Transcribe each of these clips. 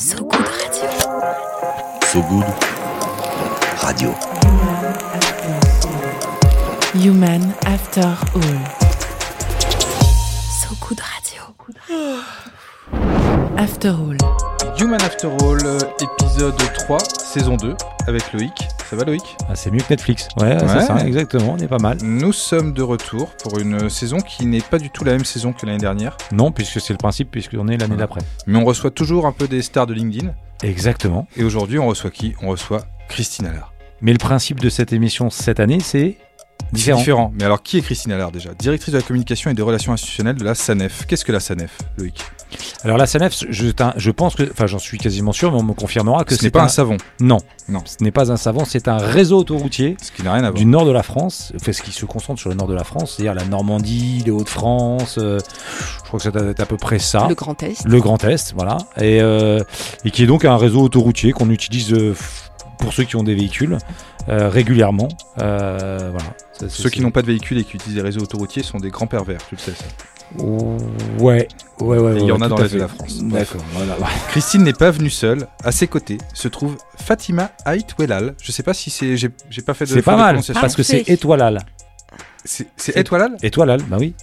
So Good Radio. So Good Radio. Human After All. So Good Radio. After All. Human After All, euh, épisode 3, saison 2, avec Loïc. Ça va Loïc? Ah, c'est mieux que Netflix. Ouais, Ouais. c'est ça, exactement, on est pas mal. Nous sommes de retour pour une saison qui n'est pas du tout la même saison que l'année dernière, Non, puisque c'est le principe, puisqu'on est l'année d'après. mais on reçoit toujours un peu des stars de LinkedIn. Exactement. Et aujourd'hui, on reçoit qui? On reçoit Christine Allard. Mais le principe de cette émission cette année, c'est C'est différent. différent. Mais alors, qui est Christine Allard déjà? Directrice de la communication et des relations institutionnelles de la SANEF. Qu'est-ce que la SANEF, Loïc? Alors la SANEF, je, pense que, enfin j'en suis quasiment sûr, mais on me confirmera que Ce n'est c'est pas un... un savon, Non, Non. ce n'est pas un savon, c'est un réseau autoroutier ce qui n'a rien à voir. du nord de la France, enfin, ce qui se concentre sur le nord de la France, c'est-à-dire la Normandie, les Hauts-de-France, euh, je crois que ça doit être à peu près ça. Le Grand Est. Le Grand Est, voilà, et, euh, et qui est donc un réseau autoroutier qu'on utilise euh, pour ceux qui ont des véhicules euh, régulièrement. Euh, voilà. Ça, c'est- Ceux qui n'ont pas de véhicule et qui utilisent les réseaux autoroutiers sont des grands pervers, tu le sais ça. Ouais, ouais, ouais. Il y en a dans l'Est de la France. D'accord, voilà. Christine n'est pas venue seule. À ses côtés se trouve Fatima Ait Welal. Je sais pas si c'est. J'ai pas fait de. C'est pas mal, parce que c'est étoilal. C'est Welal Étoilal, bah oui.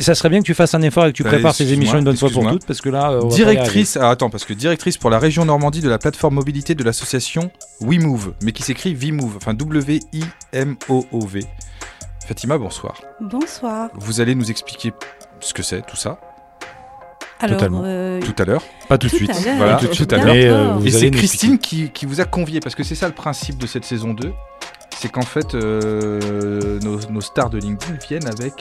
Ça serait bien que tu fasses un effort et que tu Bah, prépares ces émissions une bonne fois pour toutes, parce que là, euh, Directrice. Ah, attends, parce que directrice pour la région Normandie de la plateforme mobilité de l'association WeMove, mais qui s'écrit VMove, enfin W-I-M-O-O-V. Fatima, bonsoir. Bonsoir. Vous allez nous expliquer ce que c'est, tout ça, Alors, Totalement. euh, tout à l'heure. Pas tout de suite. à l'heure. Voilà, tout de suite. tout à l'heure. Mais, euh, Et c'est Christine qui, qui vous a convié, parce que c'est ça le principe de cette saison 2. C'est qu'en fait, euh, nos, nos stars de LinkedIn viennent avec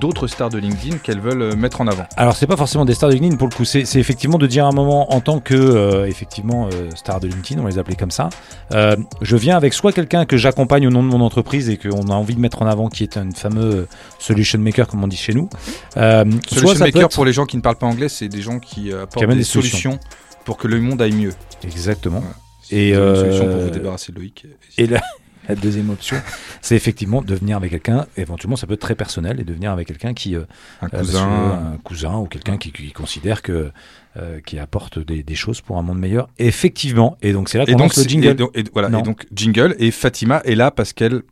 d'autres stars de LinkedIn qu'elles veulent euh, mettre en avant. Alors c'est pas forcément des stars de LinkedIn pour le coup, c'est effectivement de dire à un moment en tant que euh, effectivement euh, star de LinkedIn, on les appelait comme ça. je viens avec soit quelqu'un que j'accompagne au nom de mon entreprise et qu'on a envie de mettre en avant, qui est un fameux solution maker comme on dit chez nous. Soit Solution ça Maker, être- pour les gens qui ne parlent pas anglais, c'est des gens qui apportent des, des solutions. solutions. pour que le monde aille mieux. exactement. Voilà. Et, une solution pour vous débarrasser de Loïc. Et la, la deuxième option, c'est effectivement de venir avec quelqu'un. Éventuellement, ça peut être très personnel et de venir avec quelqu'un qui euh, un Euh, cousin. un cousin ou quelqu'un qui, qui considère que euh, qui apporte des, des choses pour un monde meilleur. Effectivement. Et donc c'est là qu'on lance le jingle. et donc- et voilà, Non. et donc jingle. Et Fatima est là parce qu'elle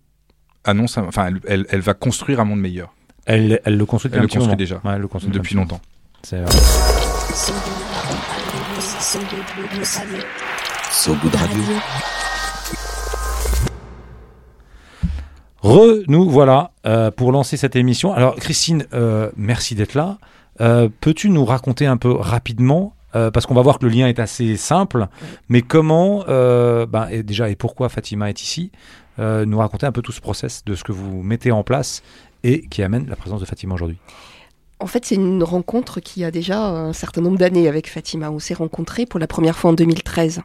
annonce, enfin, elle, elle- elle va construire un monde meilleur Elle, elle le construit depuis Elle un le petit construit déjà. Ouais, elle le construit depuis longtemps. C'est vrai. So Good Radio. Re, nous voilà euh, pour lancer cette émission. Alors Christine, euh, merci d'être là. Euh, Peux-tu nous raconter un peu rapidement, parce qu'on va voir que le lien est assez simple, mais comment, ben, et déjà et pourquoi Fatima est ici, nous raconter un peu tout ce process de ce que vous mettez en place et qui amène la présence de Fatima aujourd'hui. En fait, c'est une rencontre qui a déjà un certain nombre d'années avec Fatima. On s'est rencontrés pour la première fois en 2013.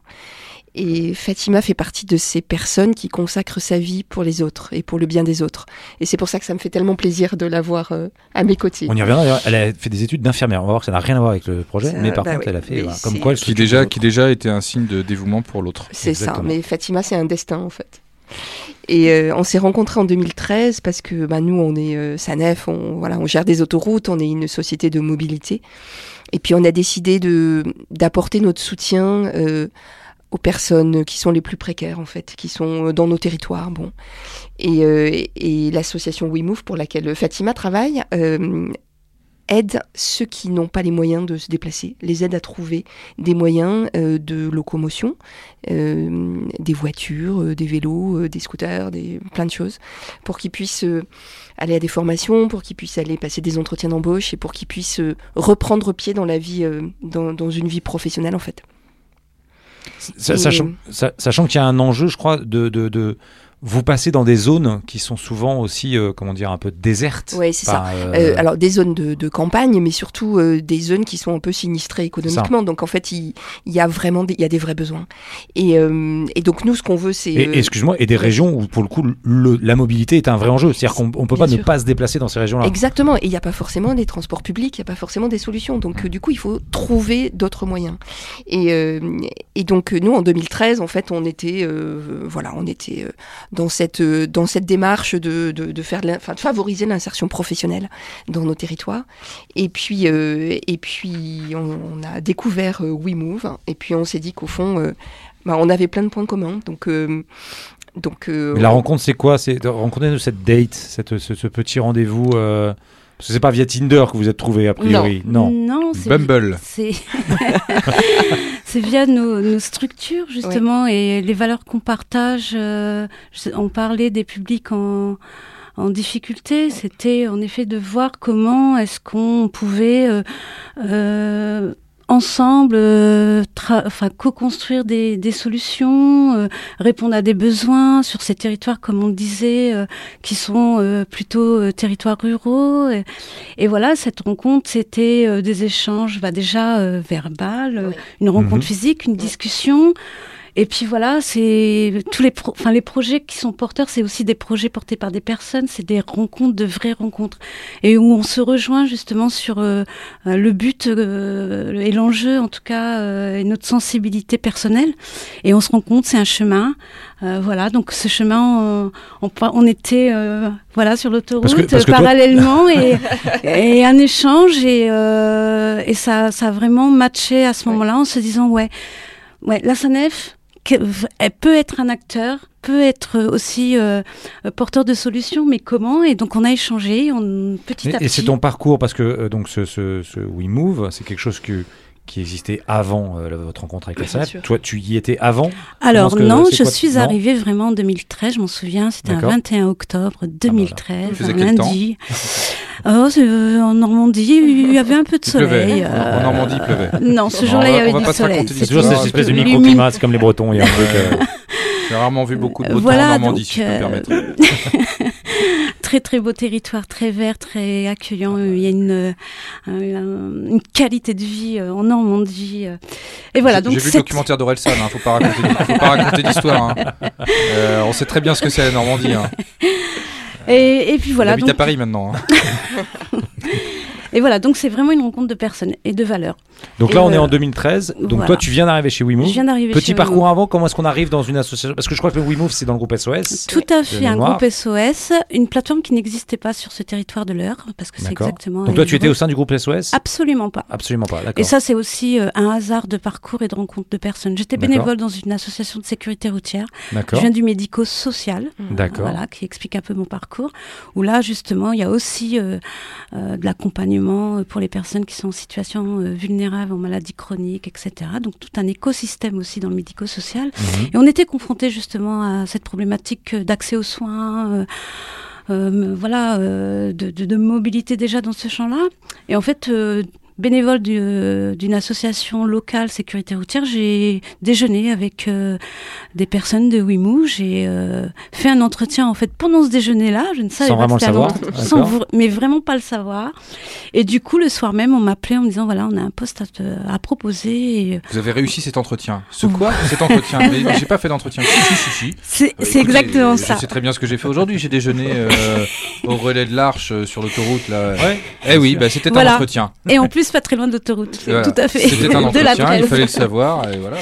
Et Fatima fait partie de ces personnes qui consacrent sa vie pour les autres et pour le bien des autres. Et c'est pour ça que ça me fait tellement plaisir de l'avoir euh, à mes côtés. On y reviendra. d'ailleurs. Elle a fait des études d'infirmière. On va voir que ça n'a rien à voir avec le projet, Ça- mais par bah contre, oui, elle a fait voilà, comme quoi elle Qui déjà, qui déjà était un signe de dévouement pour l'autre. C'est ça, mais Fatima, c'est un destin en fait. Et euh, on s'est rencontrés en 2013 parce que bah, nous, on est euh, SANEF, on, voilà, on gère des autoroutes, on est une société de mobilité. Et puis on a décidé de d'apporter notre soutien euh, aux personnes qui sont les plus précaires en fait, qui sont dans nos territoires. Bon, et, euh, et l'association WeMove pour laquelle Fatima travaille. euh, aide ceux qui n'ont pas les moyens de se déplacer, les aide à trouver des moyens euh, de locomotion, euh, des voitures, euh, des vélos, euh, des scooters, des, plein de choses, pour qu'ils puissent euh, aller à des formations, pour qu'ils puissent aller passer des entretiens d'embauche et pour qu'ils puissent euh, reprendre pied dans la vie, euh, dans une vie professionnelle en fait. Sachant qu'il y a un enjeu, je crois, de, de, de vous passer dans des zones qui sont souvent aussi, euh, comment dire, un peu désertes. Ouais, c'est par, euh, Euh, alors des zones de, de campagne, mais surtout euh, des zones qui sont un peu sinistrées économiquement. Donc en fait, il, il y a vraiment des, il y a des vrais besoins. Et, euh, et donc nous, ce qu'on veut, c'est et, excuse-moi, et des régions où pour le coup le- la mobilité est un vrai enjeu. C'est-à-dire qu'on on peut pas ne pas se déplacer dans ces régions-là. Exactement, et il n'y a pas forcément des transports publics, il n'y a pas forcément des solutions. Donc du coup, il faut trouver d'autres moyens. Et, euh, et donc nous, en 2013, en fait, on était, euh, voilà, on était euh, dans cette euh, dans cette démarche de de, de faire de, de favoriser l'insertion professionnelle dans nos territoires. Et puis euh, et puis on, on a découvert euh, WeMove et puis on s'est dit qu'au fond bah, on avait plein de points communs. Donc donc euh, la rencontre, c'est quoi? C'est rencontrer cette date, cette, ce, ce petit rendez-vous. euh, Parce que c'est pas via Tinder que vous êtes trouvé a priori. Non. Non, c'est Bumble. C'est c'est via nos, nos structures justement et les valeurs qu'on partage. euh, on parlait des publics en en difficulté, c'était en effet de voir comment est-ce qu'on pouvait euh, euh, ensemble euh, tra- enfin co-construire des, des solutions, euh, répondre à des besoins sur ces territoires comme on le disait euh, qui sont euh, plutôt euh, territoires ruraux et, et voilà cette rencontre c'était euh, des échanges bah, déjà verbales, Oui. une rencontre Mhm. physique, une discussion et puis voilà, c'est tous les, pro- enfin les projets qui sont porteurs, c'est aussi des projets portés par des personnes, c'est des rencontres, de vraies rencontres, et où on se rejoint justement sur euh, le but euh, et l'enjeu, en tout cas, euh, et notre sensibilité personnelle. Et on se rend compte, c'est un chemin. Euh, voilà, donc ce chemin, on, on, on était euh, voilà sur l'autoroute toi- parallèlement et, et un échange et, euh, et ça, ça a vraiment matché à ce moment-là en se disant ouais, ouais, la SANEF, elle peut être un acteur, peut être aussi euh, porteur de solutions, mais comment? Et donc on a échangé, on, petit à Et, petit. et c'est ton parcours parce que euh, donc ce, ce, ce WeMove, c'est quelque chose que, qui existait avant euh, votre rencontre avec la. Toi, tu y étais avant? Alors que- non, je quoi- suis non? arrivée vraiment en 2013, je m'en souviens, c'était un D'accord. 21 octobre 2013, Il faisait un lundi. oh, c'est, euh, en Normandie, il y avait un peu de Il pleuvait. soleil. En Normandie, il pleuvait. Non, ce jour-là, on il y va- avait du soleil. C'est toujours cette espèce de microclimat, c'est comme les Bretons. Il y a un truc, euh, J'ai rarement vu beaucoup de beau temps Voilà, en Normandie, donc, si je peux me euh, permettre. très très beau territoire, très vert, très accueillant. Il y a une, euh, un- une qualité de vie euh, en Normandie. euh. Et voilà, J'ai- vu le documentaire d'Orelsan, hein, faut pas raconter, faut pas raconter d'histoire. hein. Euh, on sait très bien ce que c'est la Normandie. Hein. Et, et puis Il voilà. habite donc- à Paris maintenant. hein. Et voilà, donc c'est vraiment une rencontre de personnes et de valeurs. Donc Et, là, on est euh, en 2013. Donc voilà. toi, tu viens d'arriver chez WeMove. Je viens d'arriver Petit chez parcours WeMove. avant, comment est-ce qu'on arrive dans une association? Parce que je crois que WeMove, c'est dans le groupe SOS. Tout à fait, un groupe SOS, une plateforme qui n'existait pas sur ce territoire de l'Eure, parce que c'est exactement. Donc toi, tu étais au sein du groupe SOS Absolument pas. Absolument pas, Et ça, c'est aussi euh, un hasard de parcours et de rencontre de personnes. J'étais bénévole dans une association de sécurité routière. Je D'accord. viens du médico-social. D'accord. Voilà, qui explique un peu mon parcours. Où là, justement, il y a aussi euh, euh, de l'accompagnement euh, pour les personnes qui sont en situation euh, vulnérable, en maladie chronique, etc. Donc tout un écosystème aussi dans le médico-social. Mhm. Et on était confrontés justement à cette problématique euh, d'accès aux soins. euh, voilà, euh, de, de- de mobilité déjà dans ce champ-là. Et en fait, euh, bénévole du- euh, d'une association locale sécurité routière, j'ai déjeuné avec euh, des personnes de Wimou. J'ai euh, fait un entretien en fait pendant ce déjeuner-là. Je ne savais Sans pas vraiment le savoir, sans vr- mais vraiment pas le savoir. Et du coup, le soir même, on m'appelait en me disant voilà, on a un poste à, te- à proposer. Et, Vous avez réussi cet entretien. Ce quoi? Cet entretien. Mais, mais j'ai pas fait d'entretien. Si, si, si, si. C'est Euh, c'est écoutez, exactement je ça. sais très bien ce que j'ai fait aujourd'hui. J'ai déjeuné euh, au relais de l'Arche euh, sur l'autoroute là. Ouais. Eh oui, bah, c'était Voilà. un entretien. Et en plus, pas très loin de l'autoroute. Voilà. Tout à fait. C'était un de la il fallait le savoir. Et, voilà,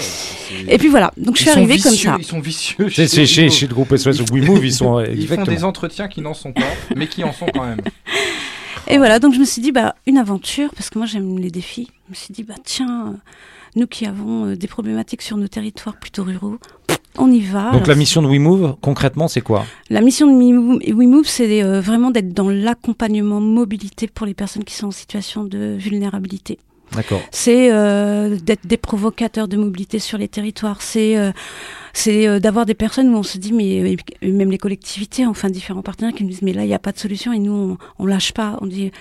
Et puis voilà, donc je suis arrivée comme ça. Ils sont vicieux. Chez, Wimove. chez le groupe SOS ou WeMove, ils sont Ils font des entretiens qui n'en sont pas, mais qui en sont quand même. Et voilà, donc je me suis dit, bah, une aventure, parce que moi j'aime les défis. Je me suis dit, bah, tiens, euh, nous qui avons euh, des problématiques sur nos territoires plutôt ruraux, on y va. Donc Alors, la mission de WeMove, concrètement, c'est quoi? La mission de WeMove, c'est euh, vraiment d'être dans l'accompagnement mobilité pour les personnes qui sont en situation de vulnérabilité. D'accord. c'est euh, d'être des provocateurs de mobilité sur les territoires. C'est euh, c'est euh, d'avoir des personnes où on se dit, mais euh, même les collectivités, enfin différents partenaires qui nous disent, mais là il n'y a pas de solution et nous on, on lâche pas. On dit,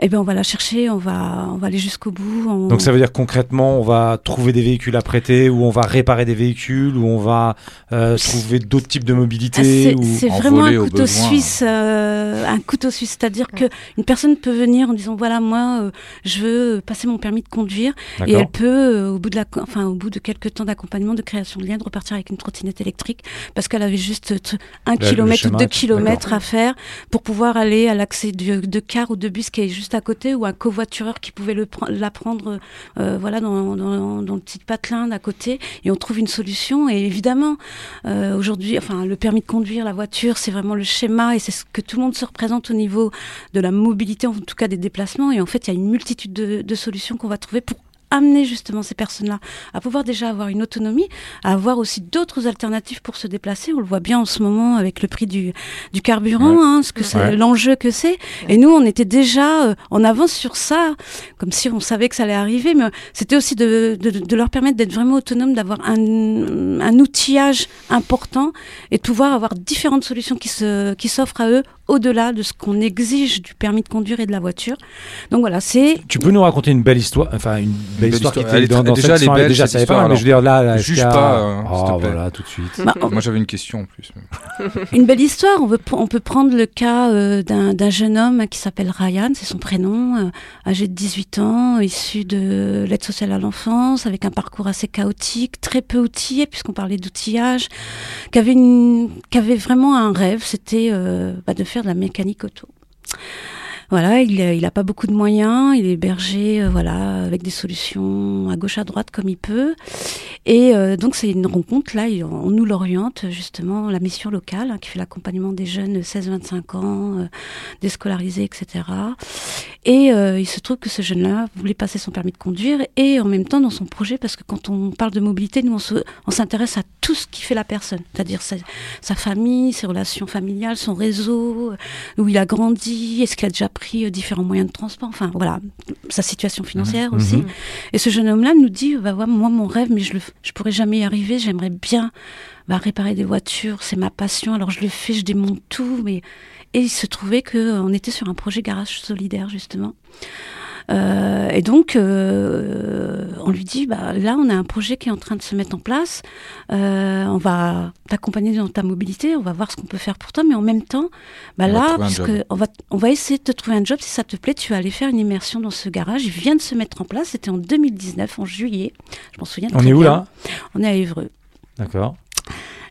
eh ben on va la chercher, on va on va aller jusqu'au bout. on- Donc ça veut dire concrètement, on va trouver des véhicules à prêter, ou on va réparer des véhicules, ou on va euh, trouver d'autres types de Ah, mobilité. c'est ou... c'est en vraiment un au couteau suisse, euh, un couteau suisse, c'est-à-dire que une personne peut venir en disant voilà moi euh, je veux passer mon permis de conduire et elle peut euh, au bout de la, enfin au bout de quelques temps d'accompagnement, de création de lien, de repartir avec une une trottinette électrique parce qu'elle avait juste un le kilomètre ou deux kilomètres à faire pour pouvoir aller à l'accès de, car ou de bus qui est juste à côté ou un covoitureur qui pouvait le la prendre euh, voilà dans, dans, dans le petit patelin d'à côté et on trouve une solution. Et évidemment euh, aujourd'hui enfin le permis de conduire la voiture c'est vraiment le schéma et c'est ce que tout le monde se représente au niveau de la mobilité en tout cas des déplacements. Et en fait il y a une multitude de, de solutions qu'on va trouver pour amener justement ces personnes-là à pouvoir déjà avoir une autonomie, à avoir aussi d'autres alternatives pour se déplacer. On le voit bien en ce moment avec le prix du, du carburant, Ouais. hein, ce que c'est, Ouais. l'enjeu que c'est. Et nous, on était déjà euh, en avance sur ça, comme si on savait que ça allait arriver, mais c'était aussi de, de, de leur permettre d'être vraiment autonomes, d'avoir un, un outillage important et de pouvoir avoir différentes solutions qui se, qui s'offrent à eux au-delà de ce qu'on exige du permis de conduire et de la voiture. Donc voilà, c'est Tu peux nous raconter une belle histoire, enfin une belle, belle histoire, histoire. qui était dans, dans déjà, cette elle est chanson, belle, déjà ça est pas mais je veux dire là, là, Juge pas, euh, oh te plaît. voilà, tout de suite. Bah, Moi j'avais une question en plus. Une belle histoire. On, veut, on peut prendre le cas euh, d'un d'un jeune homme qui s'appelle Ryan, c'est son prénom, euh, âgé de 18 ans, issu de l'aide sociale à l'enfance, avec un parcours assez chaotique, très peu outillé, puisqu'on parlait d'outillage, qui avait, une, qui avait vraiment un rêve, c'était euh, bah, de faire de la mécanique auto. Voilà, il a, il a pas beaucoup de moyens, il est hébergé, euh, voilà, avec des solutions à gauche à droite comme il peut. Et euh, donc c'est une rencontre là, on nous l'oriente justement la mission locale hein, qui fait l'accompagnement des jeunes de 16-25 ans, euh, déscolarisés, etc. Et euh, il se trouve que ce jeune-là voulait passer son permis de conduire et en même temps dans son projet, parce que quand on parle de mobilité, nous on se- on s'intéresse à tout ce qui fait la personne, c'est-à-dire sa, sa famille, ses relations familiales, son réseau, euh, où il a grandi, est-ce qu'il a déjà pris euh, différents moyens de transport, enfin voilà, sa situation financière Mhm. aussi. Et ce jeune homme-là nous dit, bah, ouais, moi mon rêve, mais je je pourrais jamais y arriver, j'aimerais bien bah, réparer des voitures, c'est ma passion, alors je le fais, je démonte tout, mais et il se trouvait que euh, on était sur un projet garage solidaire justement. Euh, et donc, euh, on lui dit, bah, là, on a un projet qui est en train de se mettre en place. Euh, on va t'accompagner dans ta mobilité. On va voir ce qu'on peut faire pour toi. Mais en même temps, bah, On là, job. on va, on va essayer de te trouver un job. Si ça te plaît, tu vas aller faire une immersion dans ce garage. Il vient de se mettre en place. C'était en 2019, en juillet. Je m'en souviens. On est où là? On est à Évreux. D'accord.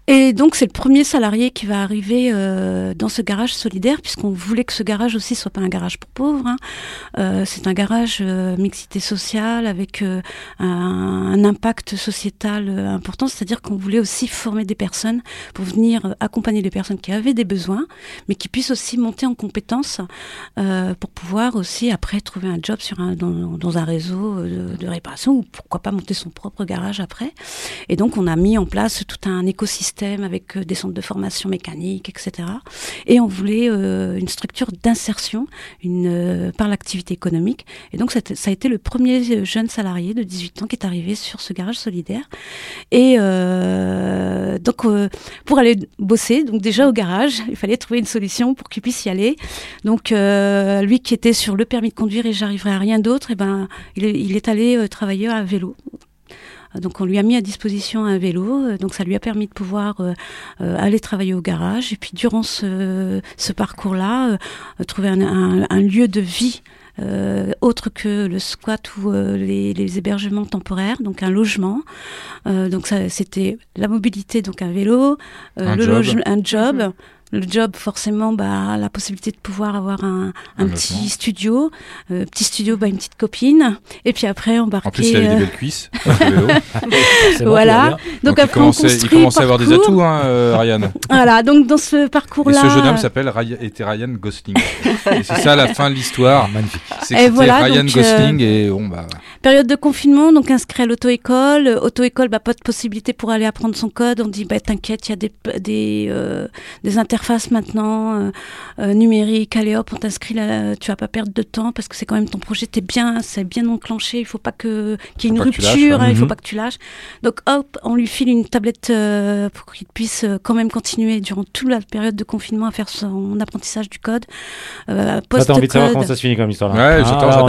Et donc c'est le premier salarié qui va arriver euh, dans ce garage solidaire, puisqu'on voulait que ce garage aussi soit pas un garage pour pauvres. hein. Euh, c'est un garage euh, mixité sociale avec euh, un, un impact sociétal euh, important, c'est-à-dire qu'on voulait aussi former des personnes pour venir euh, accompagner les personnes qui avaient des besoins, mais qui puissent aussi monter en compétences pour pouvoir aussi après trouver un job sur un, dans, un réseau de réparation ou pourquoi pas monter son propre garage après. Et donc, on a mis en place tout un écosystème avec euh, des centres de formation mécanique, etc. Et on voulait euh, une structure d'insertion euh, par l'activité économique. Et donc, ça a été le premier jeune salarié de 18 ans qui est arrivé sur ce garage solidaire. Et donc, pour aller bosser, donc déjà au garage, il fallait trouver une solution pour qu'il puisse y aller. Donc, lui qui était sur le permis de conduire et j'arriverai à rien d'autre, et ben, il est, allé travailler à vélo. Donc on lui a mis à disposition un vélo, euh, donc ça lui a permis de pouvoir euh, euh, aller travailler au garage et puis durant ce, ce parcours-là, euh, trouver un, un- un lieu de vie euh, autre que le squat ou euh, les, les hébergements temporaires, donc un logement. Euh, donc ça c'était la mobilité, donc un vélo, euh, Un le job. loge- un job. Le job, forcément, bah, la possibilité de pouvoir avoir un, un Un petit logement. studio, euh, petit studio, bah, une petite copine, et puis après embarquer. En plus, il avait euh, des belles cuisses. Voilà. donc, il après, on commençait, il commençait à avoir des atouts, hein, euh, Ryan. Voilà, donc dans ce Et parcours-là. ce jeune homme s'appelle Ryan, était Ryan Gosling. et c'est ça la fin de l'histoire. Magnifique. C'est voilà, Ryan donc, Gosling et bon bah. Période de confinement, donc inscrit à l'auto-école. Euh, Auto-école, bah, pas de possibilité pour aller apprendre son code. On dit, bah, t'inquiète, il y a des, des, euh, des interfaces maintenant euh, euh, numériques. Allez hop, on t'inscrit là, tu vas pas perdre de temps parce que c'est quand même ton projet, t'es bien, c'est bien enclenché. Il faut pas que qu'il y ait une rupture, ouais. hein, il faut Mhm. pas que tu lâches. Donc hop, on lui file une tablette euh, pour qu'il puisse euh, quand même continuer durant toute la période de confinement à faire son apprentissage du code. Euh, t'as envie de savoir post-code. comment ça se finit comme histoire là. Ouais, j'attends, là, j'attends. on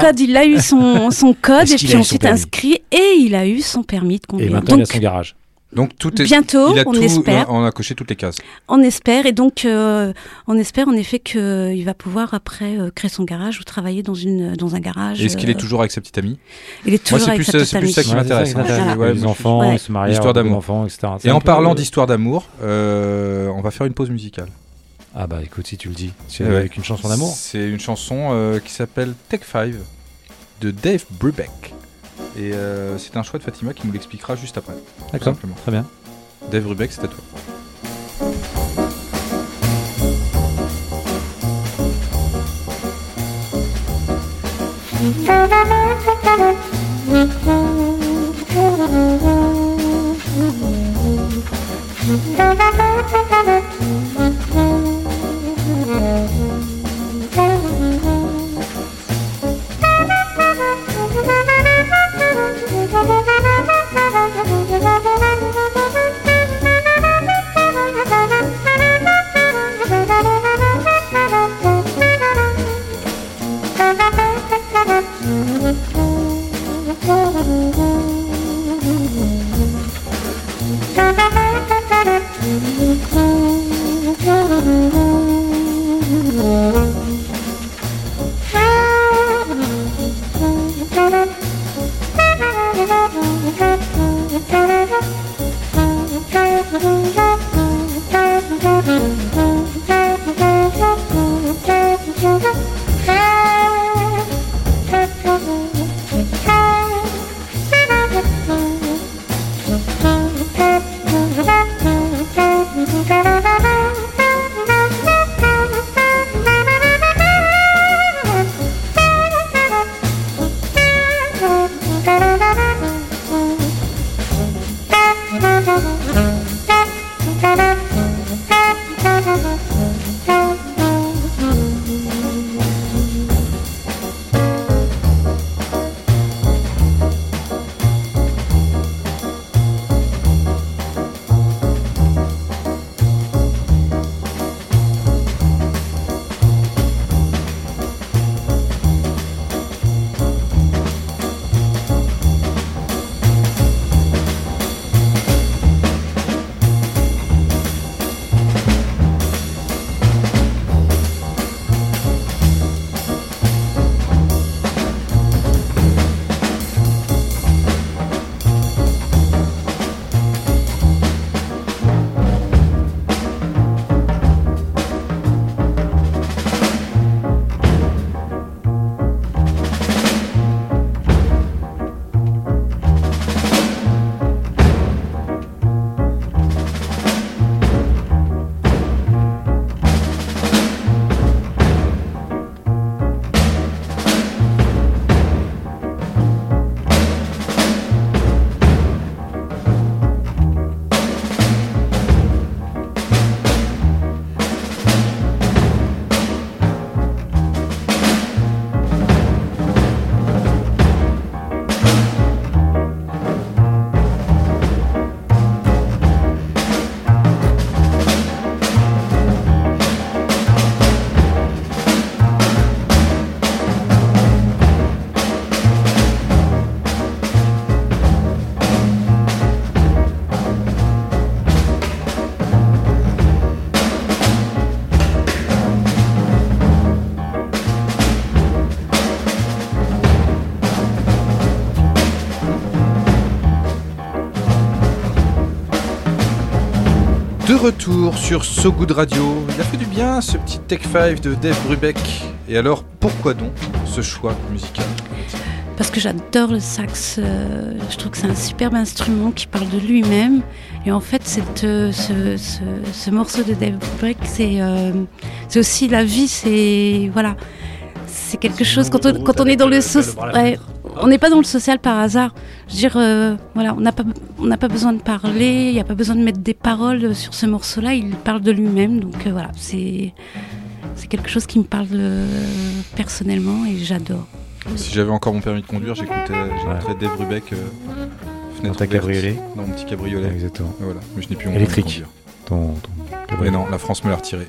Bah, est- il a eu son, son code et puis ensuite permis inscrit et il a eu son permis de Et conduire. maintenant, il a Donc, son garage. Donc tout est bientôt, il a on tout- espère. On a coché toutes les cases. On espère et donc euh, on espère en effet qu'il va pouvoir après euh, créer son garage ou travailler dans une dans un garage. Est-ce qu'il est euh, toujours avec sa petite amie? Il est toujours c'est avec plus, sa euh, petite c'est plus amie. ça qui m'intéresse, hein. Voilà. Ouais, les moi, enfants, Ouais. se marient, L'histoire d'amour. enfants, etc. Et en parlant d'histoire d'amour, euh, on va faire une pause musicale. Ah bah écoute, si tu le dis. C'est Ouais. avec une chanson d'amour C'est une chanson euh, qui s'appelle Take 5 de Dave Brubeck. Et euh, c'est un choix de Fatima qui nous l'expliquera juste après. D'accord, très bien. Dave Brubeck, c'est à toi. Retour sur So Good Radio. Il a fait du bien ce petit Tech 5 de Dave Brubeck. Et alors, pourquoi donc ce choix musical? Parce que j'adore le sax. euh, je trouve que c'est un superbe instrument qui parle de lui-même. Et en fait, cette, euh, ce, ce- ce morceau de Dave Brubeck, c'est euh, c'est aussi la vie. C'est voilà, c'est quelque chose quand on, quand on est dans le. Ouais, on n'est pas dans le social par hasard. Je veux dire, euh, voilà, on n'a pas, on n'a pas besoin de parler. Il n'y a pas besoin de mettre des paroles sur ce morceau-là. Il parle de lui-même. Donc euh, voilà, c'est c'est quelque chose qui me parle euh, personnellement et j'adore. Si j'avais encore mon permis de conduire, j'écoutais j'écouterais Dave Brubeck euh, fenêtre Dans ta ouverte, cabriolet Dans mon petit cabriolet. Exactement. Voilà, mais je n'ai plus mon Électrique. permis de Ton, ton- conduire. Mais non, la France me l'a retiré.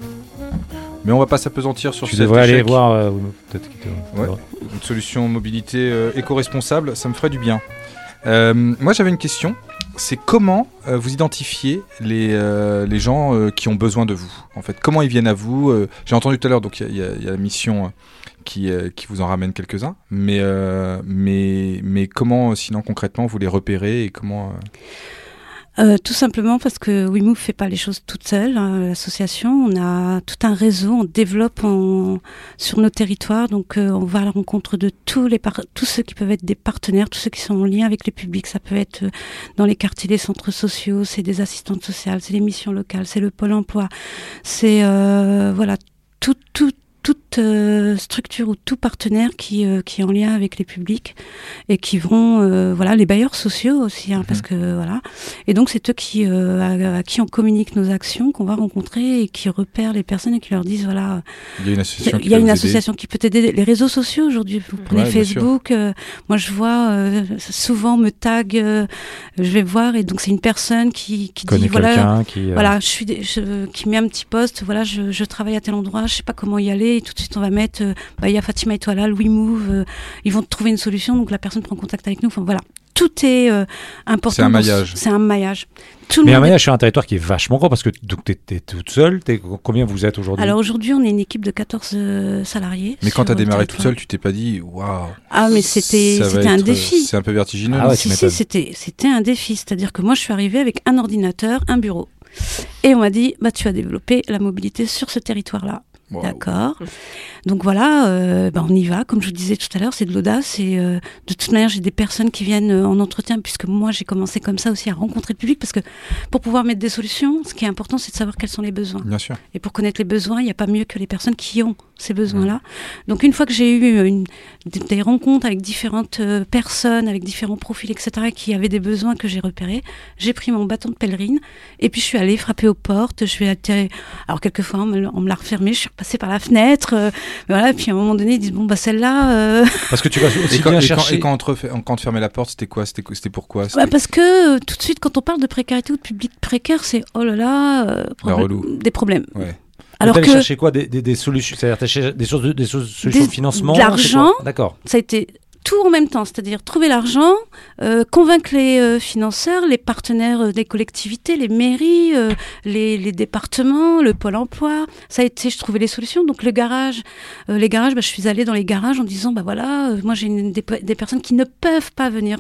Mais on va pas s'apesantir sur Tu cet devrais aller échec. voir. euh, peut-être Ouais. Une solution mobilité euh, éco-responsable, ça me ferait du bien. Euh, moi j'avais une question. c'est comment vous identifiez les, les gens qui ont besoin de vous? En fait, comment ils viennent à vous? J'ai entendu tout à l'heure, donc il y, y a- il y a la mission qui, qui vous en ramène quelques-uns. Mais, mais, mais comment, sinon, concrètement, vous les repérez et comment. Euh, tout simplement parce que WeMove fait pas les choses toute seule. hein, L'association, on a tout un réseau, on développe en- sur nos territoires, donc euh, on va à la rencontre de tous les tous ceux qui peuvent être des partenaires, tous ceux qui sont en lien avec les publics. Ça peut être euh, dans les quartiers, les centres sociaux, c'est des assistantes sociales, c'est les missions locales, c'est le pôle emploi, c'est voilà tout tout toute euh, structure ou tout partenaire qui, euh, qui est en lien avec les publics et qui vont euh, voilà les bailleurs sociaux aussi hein, parce que voilà et donc c'est eux qui à, à qui on communique nos actions qu'on va rencontrer et qui repèrent les personnes et qui leur disent voilà Il y a une association qui peut une aider. association qui peut t'aider. Les réseaux sociaux aujourd'hui, vous prenez Ouais. Facebook. moi, je vois souvent me tag. je vais voir et donc c'est une personne qui, qui dit voilà, qui. voilà, je suis, je- qui met un petit poste. Voilà, je, je travaille à tel endroit, je sais pas comment y aller. Et tout de suite, on va mettre. euh, bah, il y a Fatima et toi là, Louis Move. euh, ils vont trouver une solution. Donc la personne prend contact avec nous. Enfin voilà, tout est euh, important. C'est un maillage. C'est un maillage. Tout Mais un est- maillage sur un territoire qui est vachement grand parce que t'es es toute seule. t'es- combien vous êtes aujourd'hui? Alors aujourd'hui, on est une équipe de 14 euh, salariés. Mais quand tu as démarré tout territoire. seul, tu t'es pas dit waouh. Ah, mais c'était un être- défi. C'est un peu vertigineux. Ah ouais, tu si, c'était, un défi. C'est-à-dire que moi, je suis arrivée avec un ordinateur, un bureau. Et on m'a dit, bah, tu vas développer la mobilité sur ce territoire-là. D'accord. Donc voilà, euh, bah, on y va. Comme je vous disais tout à l'heure, c'est de l'audace. Et euh, de toute manière, j'ai des personnes qui viennent euh, en entretien, puisque moi, j'ai commencé comme ça aussi à rencontrer le public. Parce que pour pouvoir mettre des solutions, ce qui est important, c'est de savoir quels sont les besoins. Bien sûr. Et pour connaître les besoins, il n'y a pas mieux que les personnes qui ont ces besoins-là. Donc une fois que j'ai eu une, des, rencontres avec différentes euh, personnes, avec différents profils, etc., qui avaient des besoins que j'ai repérés, j'ai pris mon bâton de pèlerine et puis je suis allée frapper aux portes. Je suis atterrée. Alors quelquefois on me, l'a- on me l'a refermé, je suis repassée par la fenêtre. euh, voilà. Et puis à un moment donné, ils disent bon bah celle-là. euh, Parce que tu vas aussi Et quand, bien et quand- chercher. et quand on te refait- quand on te fermait la porte, c'était quoi? C'était pourquoi? Bah, parce que euh, tout de suite quand on parle de précarité ou de public précaire, c'est oh là là, euh, problème- relou. des problèmes. Ouais. Alors que chercher quoi? Des, des, des solutions C'est-à-dire des sources de, des solutions Des- de financement de l'argent. D'accord. ça a été tout en même temps, c'est-à-dire trouver l'argent, euh, convaincre les euh, financeurs, les partenaires euh, des collectivités, les mairies, euh, les, les départements, le pôle emploi. Ça a été, je trouvais les solutions. Donc le garage, les garages, bah, je suis allée dans les garages en disant, bah voilà, moi j'ai des, des personnes qui ne peuvent pas venir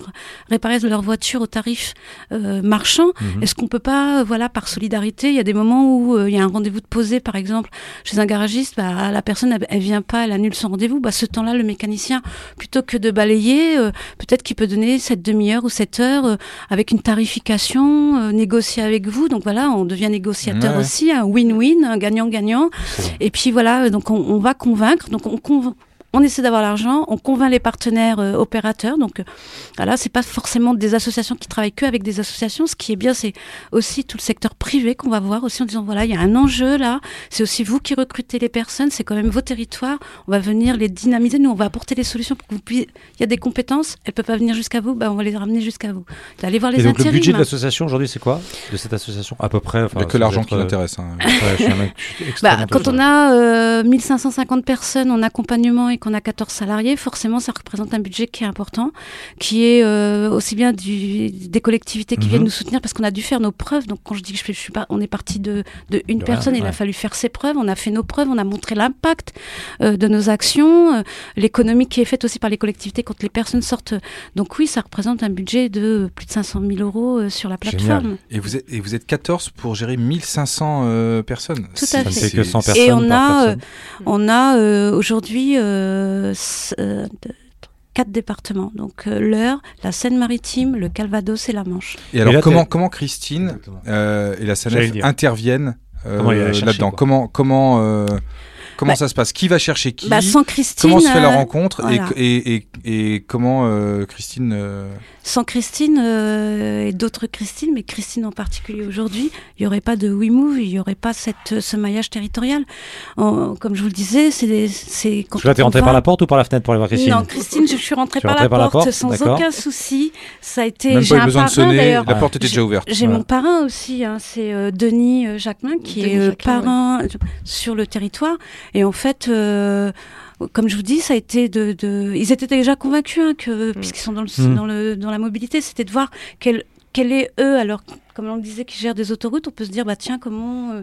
réparer leur voiture au tarif marchand. Mhm. Est-ce qu'on peut pas, voilà, par solidarité, il y a des moments où il y a un rendez-vous de posé, par exemple, chez un garagiste, bah, la personne, elle, elle vient pas, elle annule son rendez-vous. Bah, ce temps-là, le mécanicien, plutôt que de balayer, euh, peut-être qu'il peut donner cette demi-heure ou cette heure euh, avec une tarification, euh, négocier avec vous. Donc voilà, on devient négociateur Ouais. aussi, un win-win, un gagnant-gagnant. Et puis voilà, donc on, on va convaincre. Donc on on essaie d'avoir l'argent, on convainc les partenaires euh, opérateurs. Donc euh, voilà, c'est pas forcément des associations qui travaillent que avec des associations. Ce qui est bien, c'est aussi tout le secteur privé qu'on va voir aussi en disant voilà, il y a un enjeu là. C'est aussi vous qui recrutez les personnes. C'est quand même vos territoires. On va venir les dynamiser. Nous, on va apporter les solutions pour que vous puissiez. Il y a des compétences, elles peuvent pas venir jusqu'à vous. Ben, on va les ramener jusqu'à vous. Allez voir les Et donc le budget de l'association aujourd'hui, c'est quoi De cette association À peu près? Il enfin, n'y a que l'argent qui euh, l'intéresse. hein. ouais, je suis un mec- je suis Bah, extrêmement quand on a euh, 1550 personnes en accompagnement et qu'on a 14 salariés, forcément, ça représente un budget qui est important, qui est euh, aussi bien du, des collectivités qui Mhm. viennent nous soutenir parce qu'on a dû faire nos preuves. Donc, quand je dis que je, suis- je suis pas, on est parti de, de une personne, il a fallu faire ses preuves. On a fait nos preuves, on a montré l'impact euh, de nos actions, euh, l'économie qui est faite aussi par les collectivités quand les personnes sortent. Donc, oui, ça représente un budget de plus de 500 000 euros euh, sur la Génial. plateforme. Et vous, êtes, et vous êtes 14 pour gérer 1500 euh, personnes. Tout à fait. Ça ne fait que 100 c'est- personnes. Et on par a. On a euh, aujourd'hui euh, euh, de- quatre départements. Donc euh, l'Eure, la Seine-Maritime, le Calvados et la Manche. Et alors, là, comment, comment Christine euh, et la dire. interviennent euh, là-dedans? Comment, comment, euh, comment Bah, ça se passe? Qui va chercher qui? Bah, sans Christine, Comment se fait la euh, rencontre? Et- voilà. et, et, et comment euh, Christine euh, sans Christine euh, et d'autres Christine, mais Christine en particulier aujourd'hui, il n'y aurait pas de WeMove, il n'y aurait pas cette, ce maillage territorial. En- comme je vous le disais, c'est quand t'es on rentré par la porte ou par la fenêtre pour aller voir Christine? Non, Christine, je suis rentrée Tu es par, rentrée la par la porte, porte, sans d'accord. aucun souci. Ça a été. Même j'ai pas eu un besoin de parrain, sonner, d'ailleurs. la porte était déjà ouverte. J'ai mon parrain aussi, hein, c'est euh, Denis euh, Jacquemin qui Denis est Jacquemin, parrain sur le territoire. Et en fait, euh, comme je vous dis, ça a été de, de... ils étaient déjà convaincus hein, que puisqu'ils sont dans, le, Mm. dans, le, dans la mobilité, c'était de voir quel quel est eux alors comme on le disait, qui gèrent des autoroutes, on peut se dire, bah tiens, comment euh,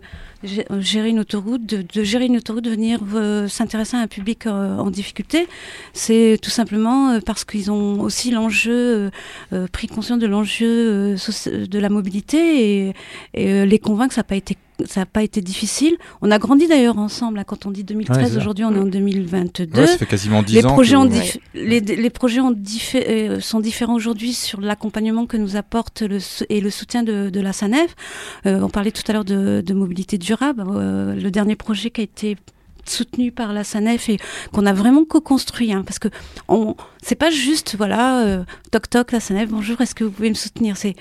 euh, gérer une autoroute, de, gérer une autoroute, de venir euh, s'intéresser à un public en difficulté, c'est tout simplement parce qu'ils ont aussi l'enjeu, pris conscience de l'enjeu de la mobilité et, et les convaincre que ça n'a pas été ça n'a pas été difficile. On a grandi d'ailleurs ensemble. Hein, quand on dit 2013, aujourd'hui on est en 2022. Ouais, ça fait quasiment 10 les ans. Projets les, les, projets euh, sont différents aujourd'hui sur l'accompagnement que nous apporte le, et le soutien de, de la SANEF. Euh, on parlait tout à l'heure de, de, mobilité durable. Euh, le dernier projet qui a été soutenu par la SANEF et qu'on a vraiment co-construit hein, parce que on c'est pas juste voilà toc toc la SANEF bonjour est-ce que vous pouvez me soutenir? C'est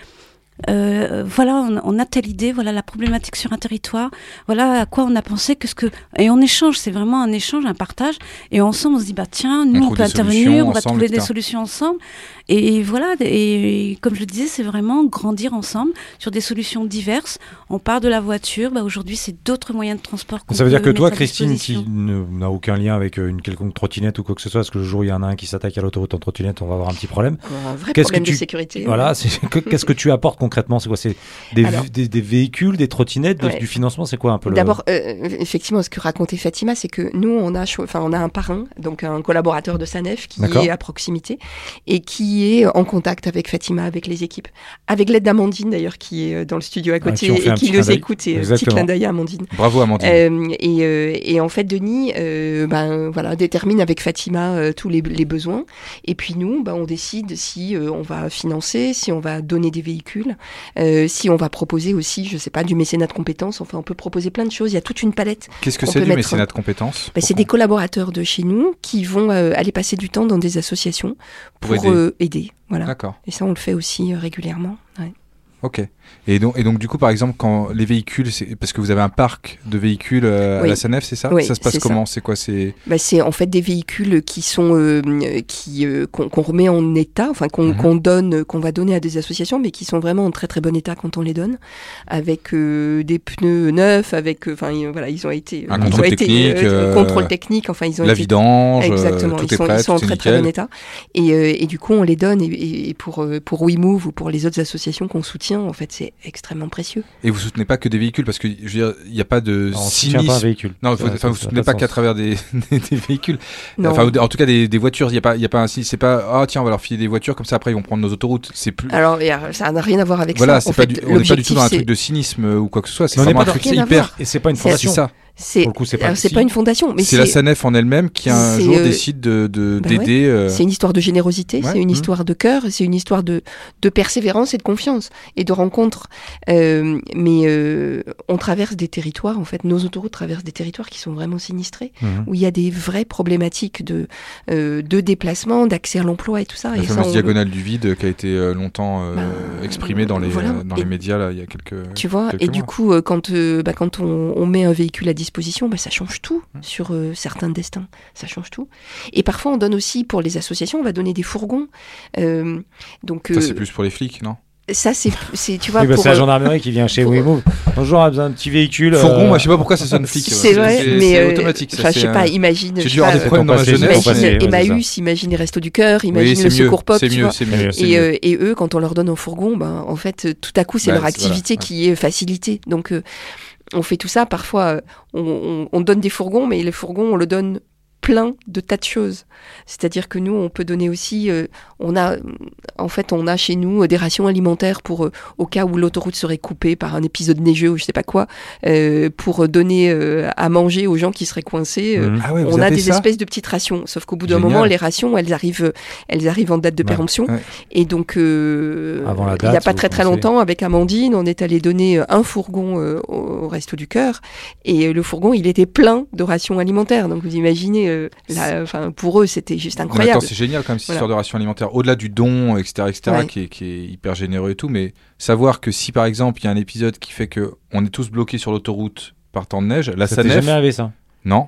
euh, voilà, on, a telle idée, voilà la problématique sur un territoire, voilà à quoi on a pensé, que ce que et on échange, c'est vraiment un échange, un partage, et ensemble on se dit bah tiens, nous on, peut intervenir, on va trouver des solutions ensemble, et, voilà, et, comme je le disais, c'est vraiment grandir ensemble sur des solutions diverses. On part de la voiture, bah aujourd'hui c'est d'autres moyens de transport. Ça veut dire que toi, Christine, qui n'a aucun lien avec euh, une quelconque trottinette ou quoi que ce soit, parce que le jour où il y en a un qui s'attaque à l'autoroute en trottinette, on va avoir un petit problème. Un vrai problème de sécurité. Voilà, qu'est-ce que tu apportes concrètement? C'est quoi? C'est des, des, véhicules, des trottinettes, du financement C'est quoi un peu le... D'abord, euh, effectivement, ce que racontait Fatima, c'est que nous, on a, enfin, on a un parrain, donc un collaborateur de Sanef qui est à proximité et qui est en contact avec Fatima, avec les équipes, avec l'aide d'Amandine d'ailleurs qui est euh, dans le studio à côté et qui nous écoute. Et, petit clin d'œil à Amandine. Bravo Amandine. Euh, et, et, en fait, Denis, ben voilà, détermine avec Fatima tous les, les, besoins. Et puis nous, ben, on décide si on va financer, si on va donner des véhicules. Euh, si on va proposer aussi, je sais pas, du mécénat de compétences, enfin on peut proposer plein de choses, il y a toute une palette. Qu'est-ce que c'est du mécénat de compétences bah, C'est des collaborateurs de chez nous qui vont euh, aller passer du temps dans des associations pour, aider. Euh, aider. voilà. D'accord. Et ça on le fait aussi régulièrement. Ouais. Ok. Et donc, et donc, du coup, par exemple, quand les véhicules, parce que vous avez un parc de véhicules euh, à la SANEF, c'est ça Ça se passe comment? C'est quoi? C'est bah, C'est en fait des véhicules qui sont euh, qui euh, qu'on remet en état, enfin mhm. qu'on donne, qu'on va donner à des associations, mais qui sont vraiment en très très bon état quand on les donne, avec des pneus neufs, avec, enfin voilà, ils ont été, un contrôle technique, contrôle technique, enfin ils ont la été, vidange, exactement, tout ils, sont, prêt, ils sont en très très bon état, et, et, du coup on les donne et, et pour pour WeMove ou pour les autres associations qu'on soutient, en fait c'est extrêmement précieux. Et vous soutenez pas que des véhicules parce que je veux dire, il n'y a pas de non, cynisme. Pas un véhicule. Non, enfin, vous soutenez pas qu'à travers des, des, véhicules. Enfin, en tout cas des, des voitures. Il y a pas, il y a pas un c'est pas ah tiens on va leur filer des voitures comme ça après ils vont prendre nos autoroutes. C'est plus. Alors ça n'a rien à voir avec voilà, ça. Voilà, on n'est pas du tout dans un truc de cynisme ou quoi que ce soit. C'est vraiment un truc hyper. Et c'est pas une fondation. C'est ça. C'est c'est pas, une fondation, mais c'est la SANEF en elle-même qui un jour euh, décide de bah d'aider. Euh, c'est une histoire de générosité, c'est une mmh. histoire de cœur, c'est une histoire de de persévérance et de confiance et de rencontre. Euh, mais on traverse des territoires, en fait, nos autoroutes traversent des territoires qui sont vraiment sinistrés, mmh. où il y a des vraies problématiques de de déplacement, d'accès à l'emploi et tout ça. La et fameuse diagonale du vide qui a été longtemps bah, exprimée dans les dans les médias là il y a quelques. Tu vois, et du coup quand bah, quand on, on met un véhicule à disposition disposition, bah, ça change tout mmh. sur euh, certains destins. Ça change tout. Et parfois, on donne aussi pour les associations, on va donner des fourgons. Euh, donc, ça, c'est euh, plus pour les flics, non? ça c'est tu vois oui, bah, c'est la gendarmerie qui vient chez pour... bonjour on a besoin d'un petit véhicule fourgon moi je sais pas pourquoi ça sonne flic c'est vrai mais automatique je sais pas imagine j'ai dû avoir des problèmes dans ma jeunesse. imagine Emmaüs imagine les restos du cœur imagine le secours pop tu vois. et eux quand on leur donne un fourgon ben en fait tout à coup c'est leur activité qui est facilitée. Donc on fait tout ça. Parfois, euh, on, donne des fourgons, mais les fourgons, on le donne plein de tas de choses. C'est-à-dire que nous, on peut donner aussi, euh, on a, en fait, on a chez nous euh, des rations alimentaires pour, euh, au cas où l'autoroute serait coupée par un épisode neigeux ou je sais pas quoi, pour donner à manger aux gens qui seraient coincés. Mmh. Ah on a des espèces de petites rations. Sauf qu'au bout d'un moment, les rations, elles arrivent, elles arrivent en date de péremption. Et donc, il n'y a pas très très longtemps, avec Amandine, on est allé donner un fourgon au, Resto du Cœur. Et le fourgon, il était plein de rations alimentaires. Donc, vous imaginez enfin, pour eux, c'était juste incroyable. C'est génial quand même cette histoire de ration alimentaire. Au-delà du don, etc., etc., qui, est, qui, est, hyper généreux et tout, mais savoir que si par exemple il y a un épisode qui fait que on est tous bloqués sur l'autoroute par temps de neige, la ça SANEF. jamais arrivé ça? Non.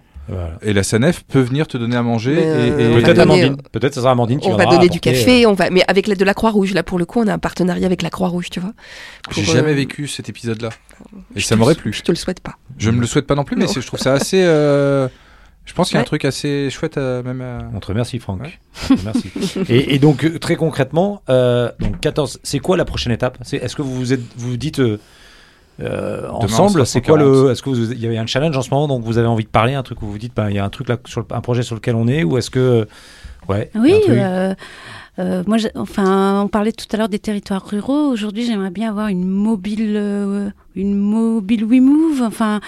Et la SANEF peut venir te donner à manger. et, Peut-être Amandine. Peut-être ça sera Amandine qui On va donner du café, euh, on va, mais avec l'aide de la Croix-Rouge. Là, pour le coup, on a un partenariat avec la Croix-Rouge, tu vois. J'ai jamais euh, vécu cet épisode-là. Et ça m'aurait plu. Je te le souhaite pas. Je me le souhaite pas non plus, mais je trouve ça assez. Euh, Je pense qu'il y a un truc assez chouette, à- même à... On te remercie, Franck. Ouais. On te remercie. et, et donc, euh, très concrètement, euh, donc 14, c'est quoi la prochaine étape? Est-ce que vous vous, êtes, vous vous dites euh, euh, ensemble, c'est quoi 140. le. Est-ce que vous, il y a un challenge en ce moment, donc vous avez envie de parler, un truc où vous dites, bah, il y a un truc là, sur le- un projet sur lequel on est, ou est-ce que. Ouais. Oui, euh, euh, moi, enfin, on parlait tout à l'heure des territoires ruraux. Aujourd'hui, j'aimerais bien avoir une mobile, euh, une mobile WeMove, enfin,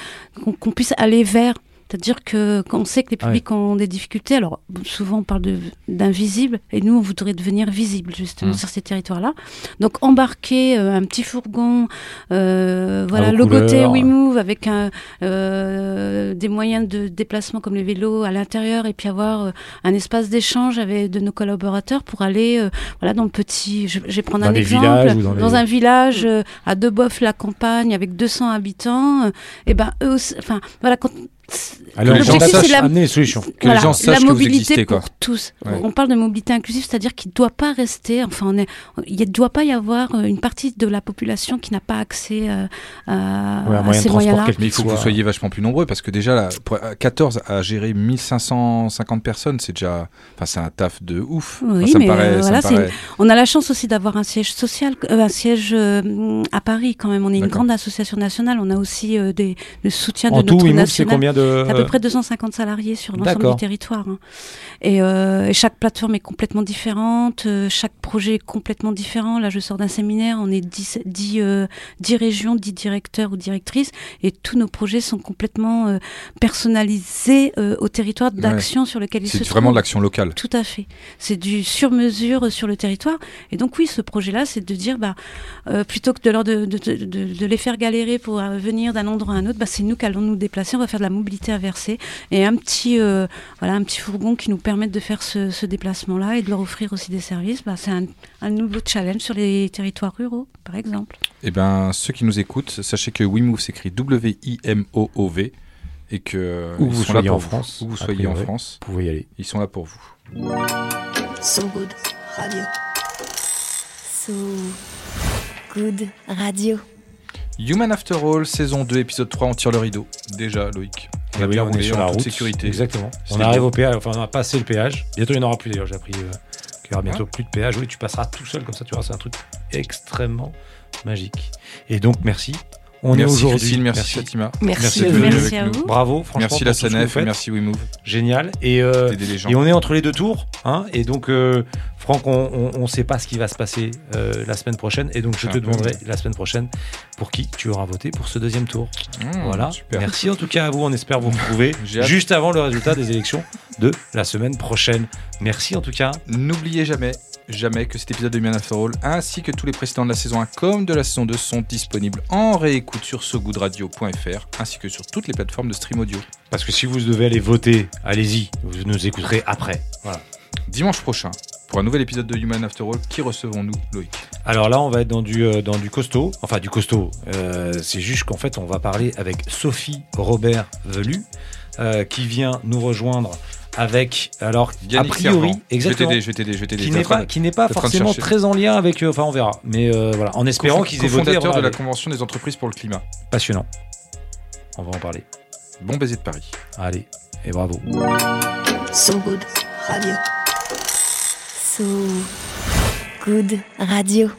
qu'on qu'on puisse aller vers. C'est-à-dire que qu'on sait que les publics ont des difficultés. Alors souvent on parle d'invisible et nous on voudrait devenir visible justement Mm. sur ces territoires-là. Donc embarquer euh, un petit fourgon, euh, voilà, logoté. WeMove avec un, euh, des moyens de déplacement comme les vélos à l'intérieur et puis avoir euh, un espace d'échange avec de nos collaborateurs pour aller euh, voilà dans le petit. Je, je vais prendre Dans un exemple villages dans les- un village à Deboeuf la campagne avec 200 habitants. et ben eux, aussi- enfin voilà quand S'en c'est tâche, la- amener les solutions. Que les gens sachent la que vous mobilité existez, quoi. pour tous. Ouais. On parle de mobilité inclusive, c'est-à-dire qu'il ne doit pas rester, enfin, on est, il ne doit pas y avoir euh, une partie de la population qui n'a pas accès euh, à, Ouais, un à moyen de ces transport moyens-là. Mais il faut que vous soyez vachement plus nombreux parce que déjà, là, pour- à 14 à gérer 1550 personnes, c'est déjà. Enfin, c'est un taf de ouf. Oui, Enfin, ça me mais, paraît. euh, ça me On a la chance aussi d'avoir un siège social, euh, un siège euh, à Paris quand même. On est une grande association nationale. On a aussi euh, des, le soutien En de tout, notre WeMove, c'est national. combien de. À peu près 250 salariés sur l'ensemble du territoire. hein. Et, euh, et chaque plateforme est complètement différente, euh, chaque projet est complètement différent. Là, je sors d'un séminaire, on est 10, 10, euh, 10 régions, 10 directeurs ou directrices, et tous nos projets sont complètement euh, personnalisés euh, au territoire d'action sur lequel ils se C'est trouvent. vraiment de l'action locale. Tout à fait. C'est du sur-mesure sur le territoire. Et donc oui, ce projet-là, c'est de dire, bah, euh, plutôt que de, leur de, de, de- de- de les faire galérer pour euh, venir d'un endroit à un autre, bah, c'est nous qui allons nous déplacer. On va faire de la mobilité inversée et un petit, euh, voilà, un petit fourgon qui nous permette de faire ce, ce déplacement-là et de leur offrir aussi des services. Bah, c'est un, un nouveau challenge sur les territoires ruraux, par exemple. Eh ben, ceux qui nous écoutent, sachez que WeMove s'écrit W-I-M-O-O-V et que Où ils vous sont là soyez pour en vous. France, où vous a soyez en. France, Vous pouvez y aller. ils sont là pour vous. So Good Radio. So Good Radio. Human After All, saison 2, épisode 3, on tire le rideau. Déjà, Loïc. On oui, est sur la route. sécurité. Exactement. C'est On arrive au péage, enfin on a passé le péage. Bientôt il n'y en aura plus d'ailleurs, j'ai appris euh, qu'il y aura bientôt plus de péage. Oui, tu passeras tout seul comme ça, tu verras, c'est un truc extrêmement magique. Et donc merci. On est merci aujourd'hui. Christine, merci, Fatima. Merci, Merci à vous. Merci à vous. Bravo, franchement. Merci la faites. merci WeMove Génial. Et, euh, et on est entre les deux tours. Hein, et donc, euh, Franck, on ne sait pas ce qui va se passer euh, la semaine prochaine. Et donc, je te demanderai la semaine prochaine pour qui tu auras voté pour ce deuxième tour. Mmh, voilà. Super. Merci en tout cas à vous. On espère vous retrouver juste avant le résultat des élections de la semaine prochaine. Merci en tout cas. N'oubliez jamais, jamais que cet épisode de Human After All, ainsi que tous les précédents de la saison 1 comme de la saison 2 sont disponibles en réécoute sur sogoodradio.fr ainsi que sur toutes les plateformes de stream audio. Parce que si vous devez aller voter, allez-y. Vous nous écouterez après. Voilà. Dimanche prochain, pour un nouvel épisode de Human After All, qui recevons-nous, Loïc? Alors là, on va être dans du, euh, dans du costaud. Enfin, du costaud. Euh, c'est juste qu'en fait, on va parler avec Sophie Robert Velu, euh, qui vient nous rejoindre avec, alors, Yannick a priori, Servant. exactement, Je vais t'aider, je vais t'aider, je vais t'aider. qui n'est pas, qui n'est forcément très en lien avec, euh, enfin, on verra. Mais euh, voilà, en espérant qu'ils aient voté. cofondateur avant de la. Convention des entreprises pour le climat. Passionnant. On va en parler. Bon baiser de Paris. Allez, et bravo. So Good Radio. So Good Radio.